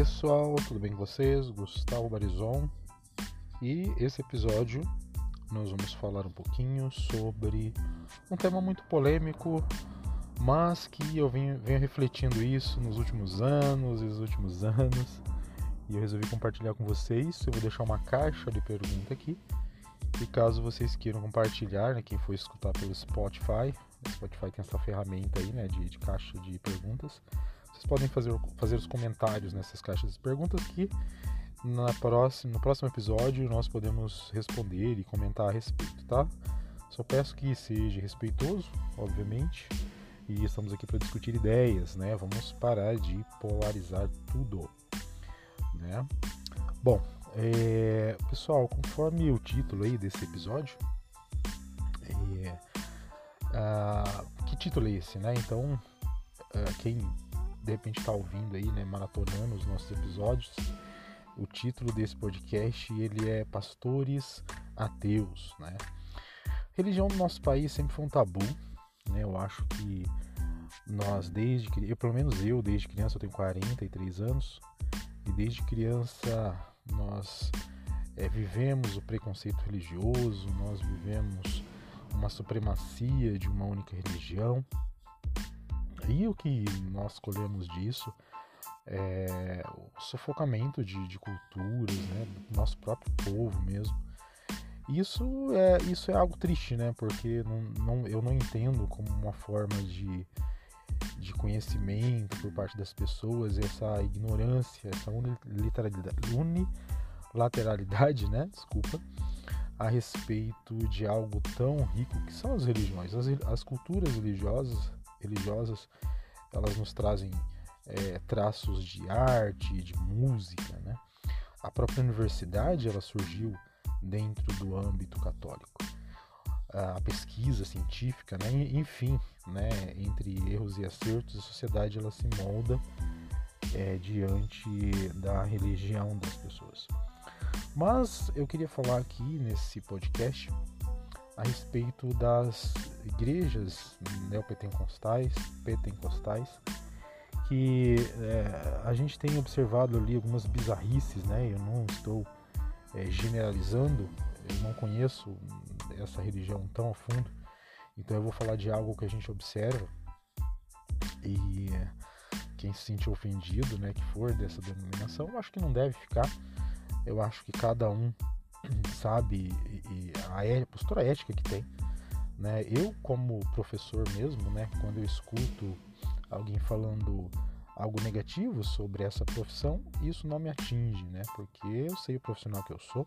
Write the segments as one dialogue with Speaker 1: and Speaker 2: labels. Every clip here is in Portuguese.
Speaker 1: pessoal, tudo bem com vocês? Gustavo Barizon e esse episódio nós vamos falar um pouquinho sobre um tema muito polêmico, mas que eu venho, venho refletindo isso nos últimos anos e nos últimos anos e eu resolvi compartilhar com vocês. Eu vou deixar uma caixa de pergunta aqui e caso vocês queiram compartilhar, né, quem for escutar pelo Spotify, o Spotify tem essa ferramenta aí, né, de, de caixa de perguntas vocês podem fazer, fazer os comentários nessas caixas de perguntas que na próxima, no próximo episódio nós podemos responder e comentar a respeito, tá? Só peço que seja respeitoso, obviamente, e estamos aqui para discutir ideias, né? Vamos parar de polarizar tudo, né? Bom, é, pessoal, conforme o título aí desse episódio, é, ah, que título é esse, né? Então, ah, quem de repente está ouvindo aí, né, maratonando os nossos episódios, o título desse podcast ele é Pastores Ateus, né? Religião no nosso país sempre foi um tabu, né? Eu acho que nós desde eu, pelo menos eu desde criança eu tenho 43 anos e desde criança nós é, vivemos o preconceito religioso, nós vivemos uma supremacia de uma única religião, o que nós colhemos disso é o sufocamento de, de culturas, né, do nosso próprio povo mesmo. Isso é, isso é algo triste, né? Porque não, não, eu não entendo como uma forma de, de conhecimento por parte das pessoas essa ignorância, essa unilateralidade né? Desculpa, a respeito de algo tão rico que são as religiões. As, as culturas religiosas religiosas, elas nos trazem é, traços de arte, de música, né? A própria universidade ela surgiu dentro do âmbito católico. A pesquisa científica, né? enfim, né? entre erros e acertos, a sociedade ela se molda é, diante da religião das pessoas. Mas eu queria falar aqui nesse podcast a respeito das igrejas neopentecostais, pentecostais, que é, a gente tem observado ali algumas bizarrices, né? Eu não estou é, generalizando, eu não conheço essa religião tão a fundo, então eu vou falar de algo que a gente observa e quem se sentir ofendido, né, que for dessa denominação, eu acho que não deve ficar. Eu acho que cada um sabe e a é, postura ética que tem. Né? Eu, como professor mesmo, né, quando eu escuto alguém falando algo negativo sobre essa profissão, isso não me atinge, né? Porque eu sei o profissional que eu sou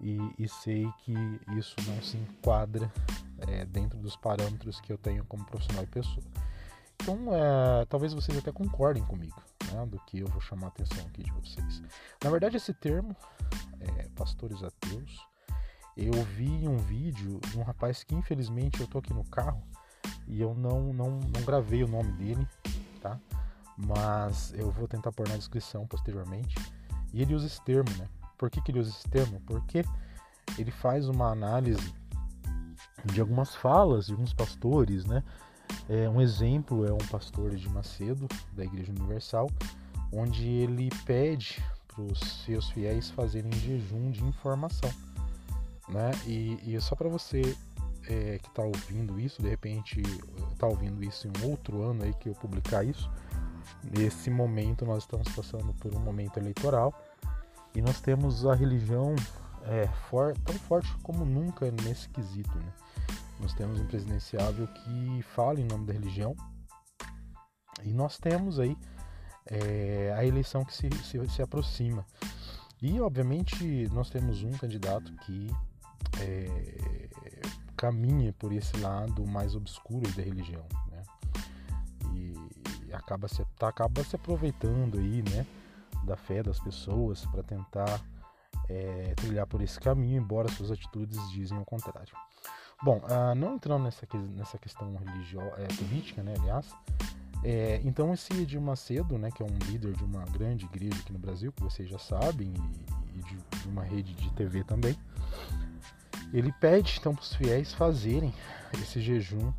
Speaker 1: e, e sei que isso não se enquadra é, dentro dos parâmetros que eu tenho como profissional e pessoa. Então, é, talvez vocês até concordem comigo do que eu vou chamar a atenção aqui de vocês. Na verdade, esse termo, é, pastores ateus, eu vi um vídeo de um rapaz que infelizmente eu tô aqui no carro e eu não, não, não gravei o nome dele, tá? Mas eu vou tentar pôr na descrição posteriormente. E ele usa esse termo, né? Por que, que ele usa esse termo? Porque ele faz uma análise de algumas falas de alguns pastores, né? É, um exemplo é um pastor de Macedo, da Igreja Universal, onde ele pede para os seus fiéis fazerem jejum de informação. Né? E, e só para você é, que está ouvindo isso, de repente está ouvindo isso em um outro ano aí que eu publicar isso, nesse momento nós estamos passando por um momento eleitoral e nós temos a religião é, for, tão forte como nunca nesse quesito. Né? Nós temos um presidenciável que fala em nome da religião e nós temos aí é, a eleição que se, se, se, aproxima. E, obviamente, nós temos um candidato que é, caminha por esse lado mais obscuro da religião, né? E acaba se, tá, acaba se aproveitando aí, né, da fé das pessoas para tentar é, trilhar por esse caminho, embora suas atitudes dizem o contrário. Bom, uh, não entrando nessa, nessa questão religiosa, é, política, né, aliás, é, então esse Edir Macedo, né, que é um líder de uma grande igreja aqui no Brasil, que vocês já sabem, e, e de, de, uma rede de TV também, ele pede então para os fiéis fazerem esse jejum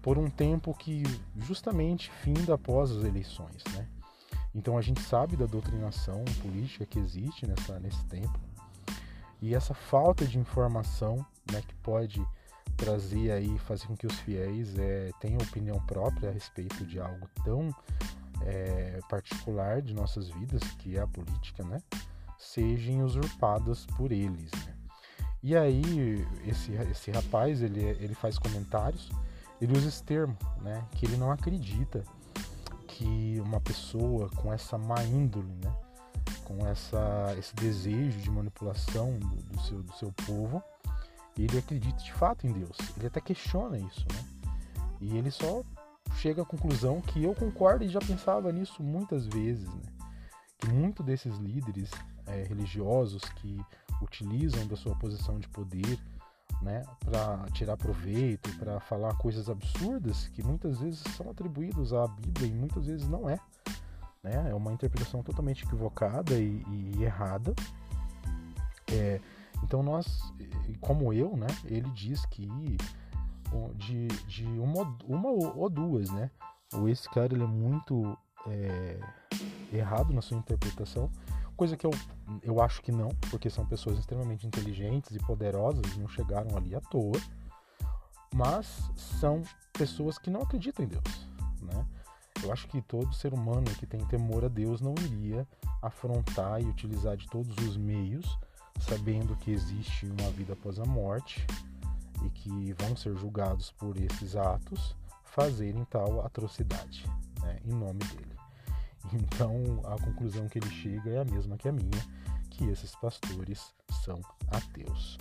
Speaker 1: por um tempo que justamente finda após as eleições, né? Então a gente sabe da doutrinação política que existe nessa, nesse tempo e essa falta de informação né, que pode trazer aí, fazer com que os fiéis é, tenham opinião própria a respeito de algo tão é, particular de nossas vidas, que é a política, né, sejam usurpadas por eles. Né? E aí esse, esse rapaz ele, ele faz comentários, ele usa esse termo, né, que ele não acredita que uma pessoa com essa má índole, né, com essa, esse desejo de manipulação do, do, seu, do seu povo, ele acredita de fato em Deus. Ele até questiona isso, né? E ele só chega à conclusão que eu concordo e já pensava nisso muitas vezes, né? Que muitos desses líderes é, religiosos que utilizam da sua posição de poder né, para tirar proveito, para falar coisas absurdas que muitas vezes são atribuídos à Bíblia e muitas vezes não é. Né? É uma interpretação totalmente equivocada e, e errada. É, então nós, como eu, né, ele diz que de, de uma, uma ou duas, né? Ou esse cara ele é muito é, errado na sua interpretação, coisa que eu, eu acho que não, porque são pessoas extremamente inteligentes e poderosas, não chegaram ali à toa, mas são pessoas que não acreditam em Deus, né? Eu acho que todo ser humano que tem temor a Deus não iria afrontar e utilizar de todos os meios, sabendo que existe uma vida após a morte e que vão ser julgados por esses atos, fazerem tal atrocidade né, em nome dele. Então a conclusão que ele chega é a mesma que a minha, que esses pastores são ateus.